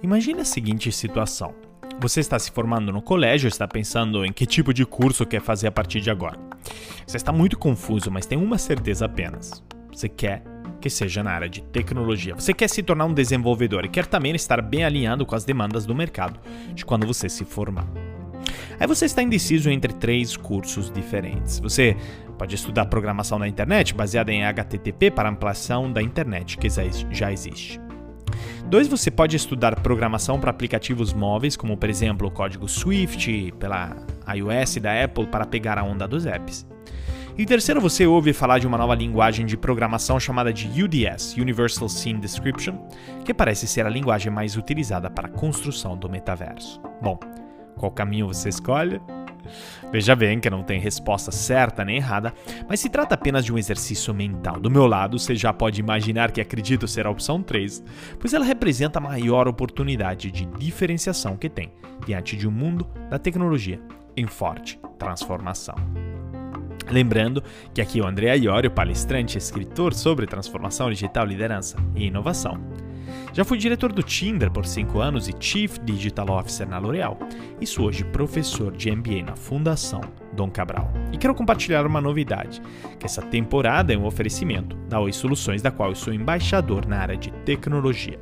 Imagine a seguinte situação. Você está se formando no colégio, está pensando em que tipo de curso quer fazer a partir de agora. Você está muito confuso, mas tem uma certeza apenas. Você quer que seja na área de tecnologia. Você quer se tornar um desenvolvedor e quer também estar bem alinhado com as demandas do mercado de quando você se formar. Aí você está indeciso entre três cursos diferentes. Você pode estudar programação na internet baseada em HTTP para ampliação da internet, que já existe. Dois, você pode estudar programação para aplicativos móveis, como por exemplo o código Swift pela iOS da Apple para pegar a onda dos apps. E terceiro, você ouve falar de uma nova linguagem de programação chamada de UDS, Universal Scene Description, que parece ser a linguagem mais utilizada para a construção do metaverso. Bom, qual caminho você escolhe? Veja bem que não tem resposta certa nem errada, mas se trata apenas de um exercício mental. Do meu lado, você já pode imaginar que acredito ser a opção 3, pois ela representa a maior oportunidade de diferenciação que tem diante de um mundo da tecnologia em forte transformação. Lembrando que aqui é o André Iorio, palestrante e escritor sobre transformação digital, liderança e inovação. Já fui diretor do Tinder por 5 anos e Chief Digital Officer na L'Oréal, sou hoje professor de MBA na Fundação Dom Cabral. E quero compartilhar uma novidade, que essa temporada é um oferecimento da Oi Soluções, da qual eu sou embaixador na área de tecnologia.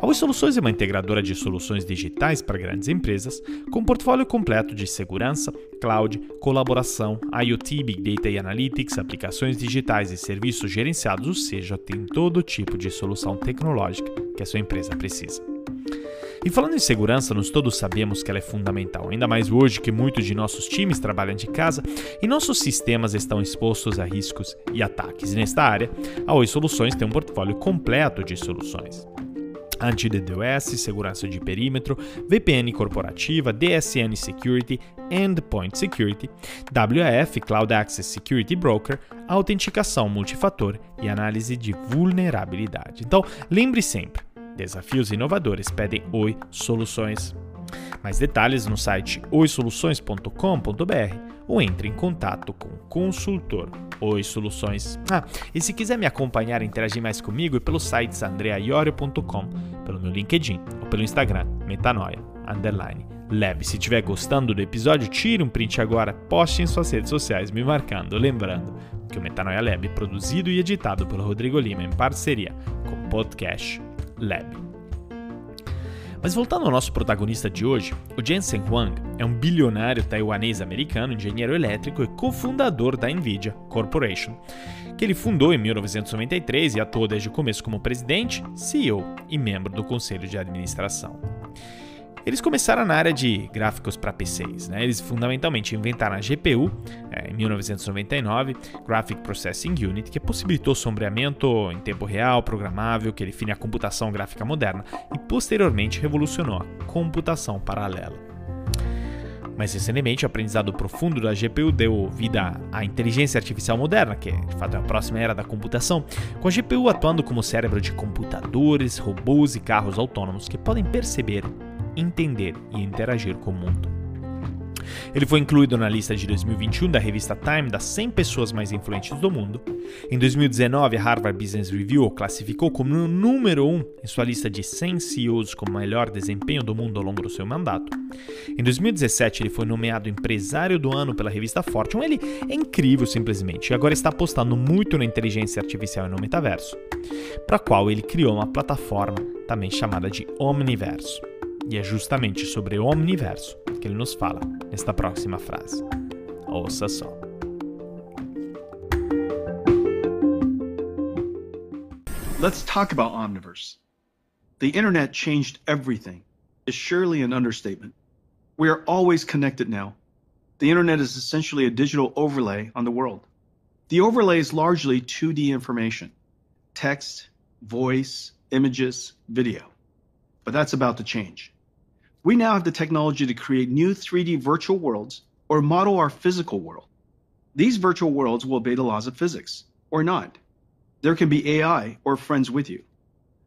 A Oi Soluções é uma integradora de soluções digitais para grandes empresas, com portfólio completo de segurança, cloud, colaboração, IoT, Big Data e Analytics, aplicações digitais e serviços gerenciados, ou seja, tem todo tipo de solução tecnológica que a sua empresa precisa. E falando em segurança, nós todos sabemos que ela é fundamental, ainda mais hoje que muitos de nossos times trabalham de casa e nossos sistemas estão expostos a riscos e ataques. E nesta área, a Oi Soluções tem um portfólio completo de soluções anti-DDoS, segurança de perímetro, VPN corporativa, DSN Security, Endpoint Security, WAF Cloud Access Security Broker, autenticação multifator e análise de vulnerabilidade. Então, lembre sempre, desafios inovadores pedem Oi Soluções. Mais detalhes no site oisoluções.com.br ou entre em contato com o consultor Oi Soluções. Ah, e se quiser me acompanhar e interagir mais comigo, é pelos sites andreaiorio.com, pelo meu LinkedIn ou pelo Instagram, metanoia, underline, leve. Se estiver gostando do episódio, tire um print agora, poste em suas redes sociais me marcando, lembrando que o Metanoia Lab é produzido e editado pelo Rodrigo Lima em parceria com o Podcast Lab. Mas voltando ao nosso protagonista de hoje, o Jensen Huang é um bilionário taiwanês-americano, engenheiro elétrico e cofundador da Nvidia Corporation, que ele fundou em 1993 e atuou desde o começo como presidente, CEO e membro do conselho de administração. Eles começaram na área de gráficos para PCs. Né? Eles fundamentalmente inventaram a GPU é, em 1999, Graphic Processing Unit, que possibilitou sombreamento em tempo real, programável, que define a computação gráfica moderna, e posteriormente revolucionou a computação paralela. Mais recentemente, o aprendizado profundo da GPU deu vida à inteligência artificial moderna, que de fato é a próxima era da computação, com a GPU atuando como cérebro de computadores, robôs e carros autônomos que podem perceber entender e interagir com o mundo. Ele foi incluído na lista de 2021 da revista Time das 100 pessoas mais influentes do mundo. Em 2019, a Harvard Business Review o classificou como o número 1 um em sua lista de 100 CEOs com melhor desempenho do mundo ao longo do seu mandato. Em 2017, ele foi nomeado empresário do ano pela revista Fortune. Ele é incrível simplesmente e agora está apostando muito na inteligência artificial e no metaverso, para a qual ele criou uma plataforma também chamada de Omniverso. E é justamente sobre o omniverso que ele nos fala nesta próxima frase. Ouça só. Let's talk about Omniverse. The internet changed everything. Is surely an understatement. We are always connected now. The internet is essentially a digital overlay on the world. The overlay is largely 2D information text, voice, images, video. But that's about to change. We now have the technology to create new 3D virtual worlds or model our physical world. These virtual worlds will obey the laws of physics, or not. There can be AI or friends with you.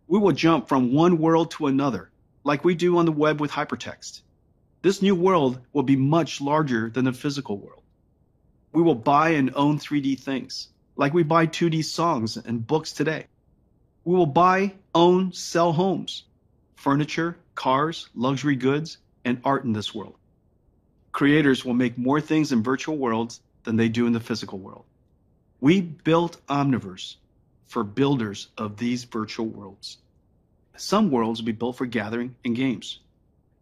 We will jump from one world to another, like we do on the web with hypertext. This new world will be much larger than the physical world. We will buy and own 3D things, like we buy 2D songs and books today. We will buy, own, sell homes, furniture, cars, luxury goods, and art in this world. Creators will make more things in virtual worlds than they do in the physical world. We built Omniverse for builders of these virtual worlds. Some worlds will be built for gathering and games,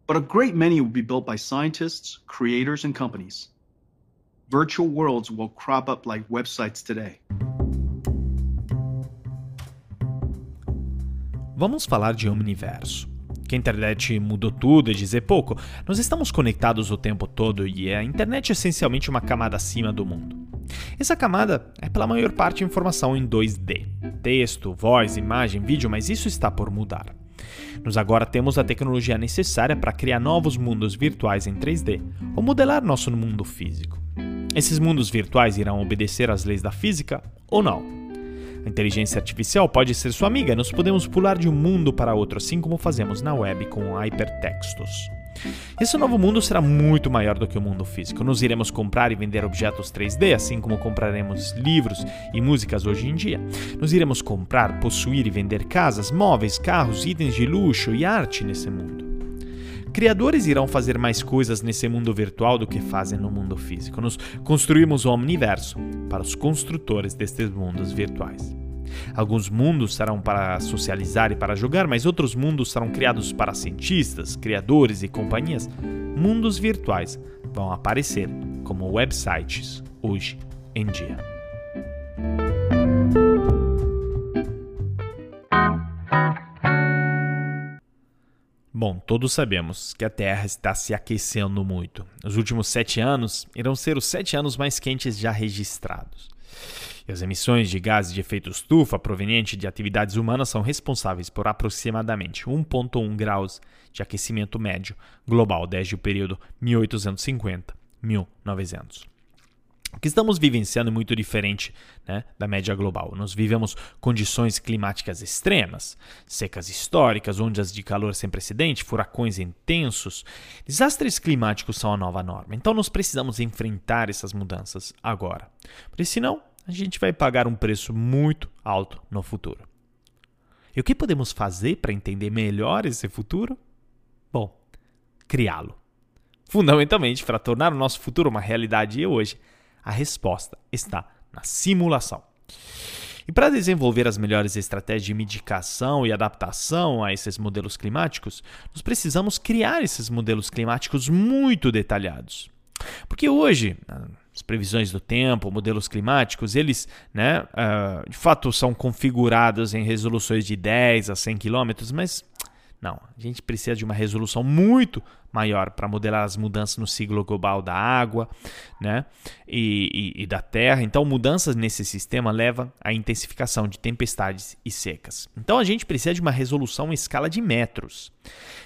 but a great many will be built by scientists, creators, and companies. Virtual worlds will crop up like websites today. Vamos falar de Omniverso. Que a internet mudou tudo é dizer pouco. Nós estamos conectados o tempo todo e a internet é essencialmente uma camada acima do mundo. Essa camada é pela maior parte informação em 2D: texto, voz, imagem, vídeo, mas isso está por mudar. Nós agora temos a tecnologia necessária para criar novos mundos virtuais em 3D ou modelar nosso mundo físico. Esses mundos virtuais irão obedecer às leis da física ou não? A inteligência artificial pode ser sua amiga, nós podemos pular de um mundo para outro, assim como fazemos na web com hypertextos. Esse novo mundo será muito maior do que o mundo físico. Nós iremos comprar e vender objetos 3D, assim como compraremos livros e músicas hoje em dia. Nós iremos comprar, possuir e vender casas, móveis, carros, itens de luxo e arte nesse mundo. Criadores irão fazer mais coisas nesse mundo virtual do que fazem no mundo físico. Nós construímos o Omniverso para os construtores destes mundos virtuais. Alguns mundos serão para socializar e para jogar, mas outros mundos serão criados para cientistas, criadores e companhias. Mundos virtuais vão aparecer como websites hoje em dia. Bom, todos sabemos que a Terra está se aquecendo muito. Os últimos sete anos irão ser os sete anos mais quentes já registrados. E as emissões de gases de efeito estufa provenientes de atividades humanas são responsáveis por aproximadamente 1,1 graus de aquecimento médio global desde o período 1850-1900. O que estamos vivenciando é muito diferente né, da média global. Nós vivemos condições climáticas extremas, secas históricas, ondas de calor sem precedente, furacões intensos. Desastres climáticos são a nova norma. Então nós precisamos enfrentar essas mudanças agora. Porque senão a gente vai pagar um preço muito alto no futuro. E o que podemos fazer para entender melhor esse futuro? Bom, criá-lo. Fundamentalmente, para tornar o nosso futuro uma realidade hoje, a resposta está na simulação. E para desenvolver as melhores estratégias de medicação e adaptação a esses modelos climáticos, nós precisamos criar esses modelos climáticos muito detalhados. Porque hoje, as previsões do tempo, modelos climáticos, eles, né, uh, de fato, são configurados em resoluções de 10 a 100 km, mas não, a gente precisa de uma resolução muito maior para modelar as mudanças no ciclo global da água né, e, e, e, da terra. Então, mudanças nesse sistema levam à intensificação de tempestades e secas. Então, a gente precisa de uma resolução em escala de metros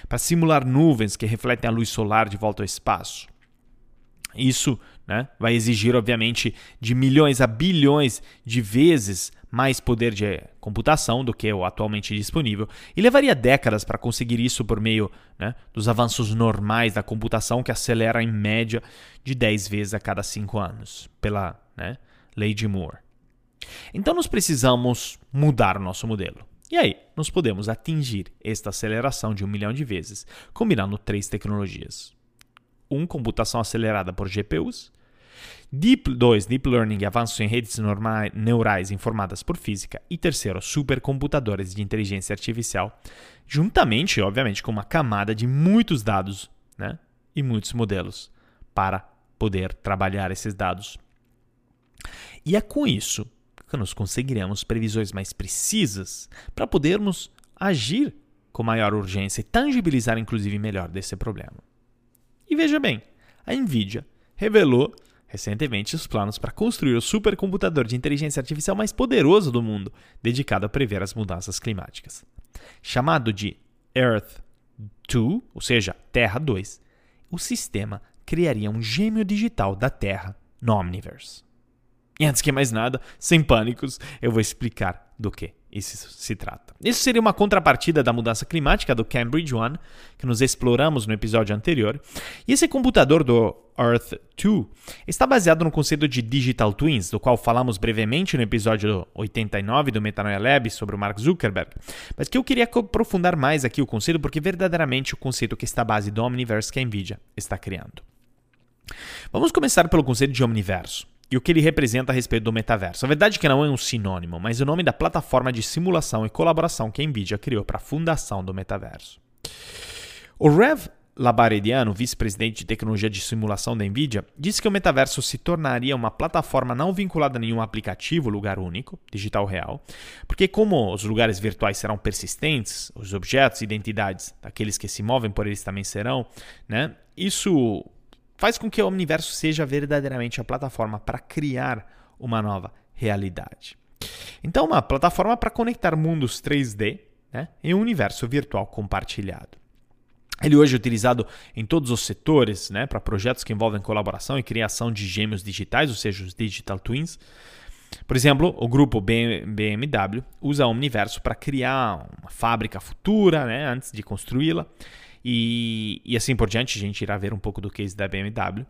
para simular nuvens que refletem a luz solar de volta ao espaço. Isso né, vai exigir, obviamente, de milhões a bilhões de vezes mais poder de computação do que o atualmente disponível, e levaria décadas para conseguir isso por meio né, dos avanços normais da computação, que acelera em média de 10 vezes a cada 5 anos, pela né, lei de Moore. Então, nós precisamos mudar o nosso modelo. E aí, nós podemos atingir esta aceleração de um milhão de vezes, combinando três tecnologias. Um, computação acelerada por GPUs. Deep 2, Deep Learning e avanços em redes neurais informadas por física. E terceiro, supercomputadores de inteligência artificial, juntamente, obviamente, com uma camada de muitos dados né, e muitos modelos para poder trabalhar esses dados. E é com isso que nós conseguiremos previsões mais precisas para podermos agir com maior urgência e tangibilizar, inclusive, melhor desse problema. E veja bem, a Nvidia revelou recentemente os planos para construir o supercomputador de inteligência artificial mais poderoso do mundo, dedicado a prever as mudanças climáticas. Chamado de Earth 2, ou seja, Terra 2, o sistema criaria um gêmeo digital da Terra no Omniverse. E antes que mais nada, sem pânicos, eu vou explicar do que isso se trata. Isso seria uma contrapartida da mudança climática do Cambridge One, que nos exploramos no episódio anterior. E esse computador do Earth 2 está baseado no conceito de Digital Twins, do qual falamos brevemente no episódio 89 do Metanoia Lab sobre o Mark Zuckerberg, mas que eu queria aprofundar mais aqui o conceito porque verdadeiramente o conceito que está à base do Omniverse que a Nvidia está criando. Vamos começar pelo conceito de Omniverso e o que ele representa a respeito do metaverso. A verdade é que não é um sinônimo, mas o nome da plataforma de simulação e colaboração que a Nvidia criou para a fundação do metaverso. O Rev Labarediano, vice-presidente de tecnologia de simulação da Nvidia, disse que o metaverso se tornaria uma plataforma não vinculada a nenhum aplicativo, lugar único, digital real, porque como os lugares virtuais serão persistentes, os objetos e identidades daqueles que se movem por eles também serão, né? Isso faz com que o universo seja verdadeiramente a plataforma para criar uma nova realidade. Então, uma plataforma para conectar mundos 3D né, em um universo virtual compartilhado. Ele hoje é utilizado em todos os setores, né, para projetos que envolvem colaboração e criação de gêmeos digitais, ou seja, os digital twins. Por exemplo, o grupo BMW usa o Omniverso para criar uma fábrica futura, né, antes de construí-la. E, e assim por diante, a gente irá ver um pouco do case da BMW.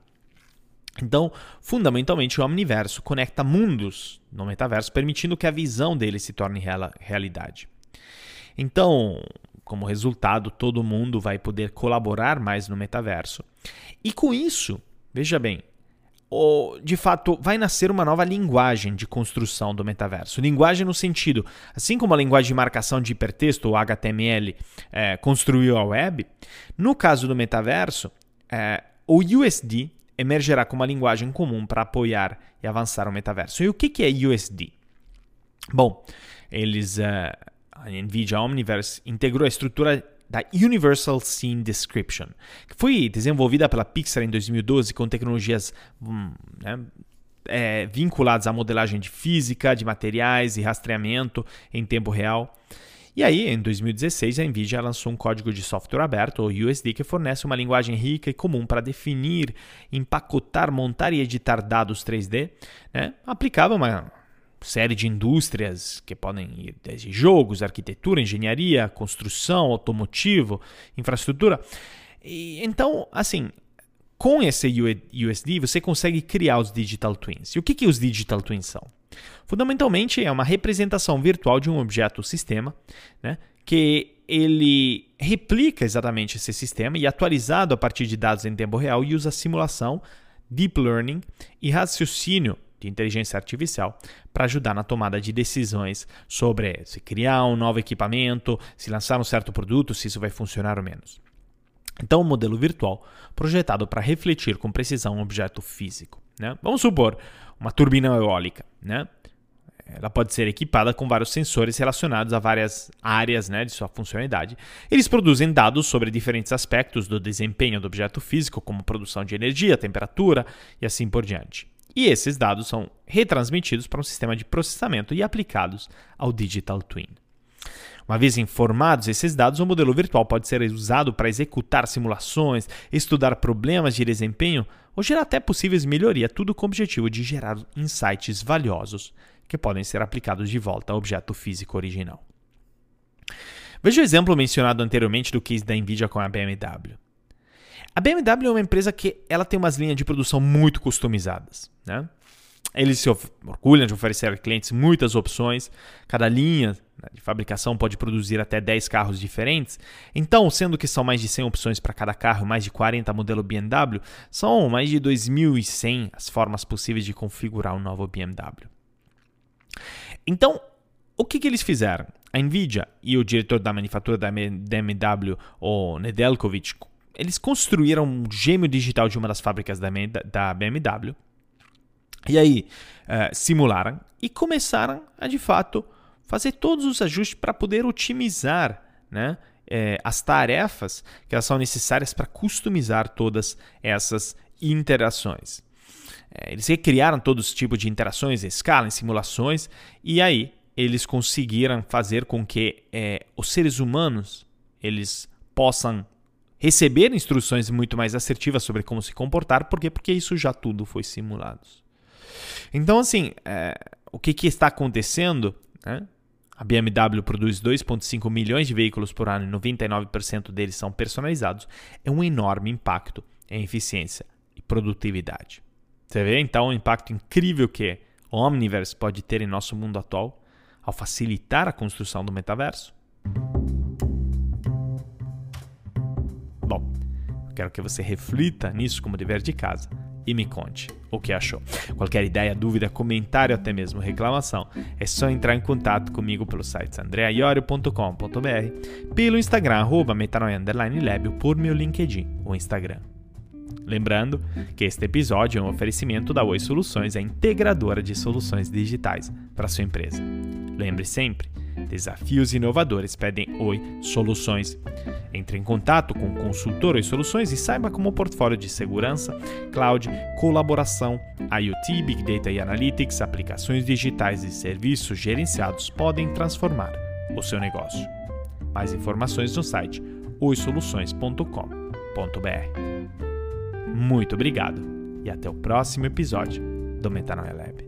Então, fundamentalmente, o Omniverso conecta mundos no metaverso, permitindo que a visão dele se torne real, realidade. Então, como resultado, todo mundo vai poder colaborar mais no metaverso. E com isso, veja bem, de fato vai nascer uma nova linguagem de construção do metaverso. Linguagem no sentido, assim como a linguagem de marcação de hipertexto, o HTML, é, construiu a web, no caso do metaverso, é, o USD emergerá como uma linguagem comum para apoiar e avançar o metaverso. E o que, que é USD? Bom, eles, uh, a NVIDIA Omniverse integrou a estrutura da Universal Scene Description, que foi desenvolvida pela Pixar em 2012 com tecnologias hum, né, é, vinculadas à modelagem de física, de materiais e rastreamento em tempo real. E aí, em 2016, a NVIDIA lançou um código de software aberto, ou USD, que fornece uma linguagem rica e comum para definir, empacotar, montar e editar dados 3D, né? aplicável a uma série de indústrias que podem ir desde jogos, arquitetura, engenharia, construção, automotivo, infraestrutura. E, então, assim, com esse USD você consegue criar os digital twins. E o que, que os digital twins são? Fundamentalmente é uma representação virtual de um objeto sistema, né, que ele replica exatamente esse sistema e atualizado a partir de dados em tempo real e usa simulação, deep learning e raciocínio de inteligência artificial para ajudar na tomada de decisões sobre se criar um novo equipamento, se lançar um certo produto, se isso vai funcionar ou menos. Então, um modelo virtual projetado para refletir com precisão um objeto físico. Né? Vamos supor uma turbina eólica. Né? Ela pode ser equipada com vários sensores relacionados a várias áreas né, de sua funcionalidade. Eles produzem dados sobre diferentes aspectos do desempenho do objeto físico, como produção de energia, temperatura e assim por diante. E esses dados são retransmitidos para um sistema de processamento e aplicados ao Digital Twin. Uma vez informados esses dados, o modelo virtual pode ser usado para executar simulações, estudar problemas de desempenho ou gerar até possíveis melhorias, tudo com o objetivo de gerar insights valiosos que podem ser aplicados de volta ao objeto físico original. Veja o exemplo mencionado anteriormente do case da Nvidia com a BMW. A BMW é uma empresa que ela tem umas linhas de produção muito customizadas. Né? Eles se orgulham de oferecer a clientes muitas opções. Cada linha né, de fabricação pode produzir até 10 carros diferentes. Então, sendo que são mais de 100 opções para cada carro, mais de 40 modelo BMW, são mais de 2.100 as formas possíveis de configurar um novo BMW. Então, o que, que eles fizeram? A Nvidia e o diretor da manufatura da BMW, o Nedeljkovic, eles construíram um gêmeo digital de uma das fábricas da BMW. E aí, uh, simularam e começaram a, de fato, fazer todos os ajustes para poder otimizar né, eh, as tarefas que elas são necessárias para customizar todas essas interações. Eh, eles recriaram todos os tipos de interações em escala, em simulações, e aí eles conseguiram fazer com que os seres humanos eles possam receber instruções muito mais assertivas sobre como se comportar, por quê? Porque isso já tudo foi simulado. Então, assim, é, o que, que está acontecendo? Né? A BMW produz 2,5 milhões de veículos por ano e 99% deles são personalizados. É um enorme impacto em eficiência e produtividade. Você vê então o impacto incrível que o Omniverse pode ter em nosso mundo atual ao facilitar a construção do metaverso? Quero que você reflita nisso como dever de casa e me conte o que achou. Qualquer ideia, dúvida, comentário, até mesmo reclamação, é só entrar em contato comigo pelo site andreaiorio.com.br, pelo Instagram, arroba metanoia_lab ou por meu LinkedIn ou Instagram. Lembrando que este episódio é um oferecimento da Oi Soluções, a integradora de soluções digitais para sua empresa. Lembre sempre, desafios inovadores pedem Oi Soluções. Entre em contato com o consultor Oi Soluções e saiba como o portfólio de segurança, cloud, colaboração, IoT, Big Data e Analytics, aplicações digitais e serviços gerenciados podem transformar o seu negócio. Mais informações no site oisoluções.com.br. Muito obrigado e até o próximo episódio do Metanoia Lab.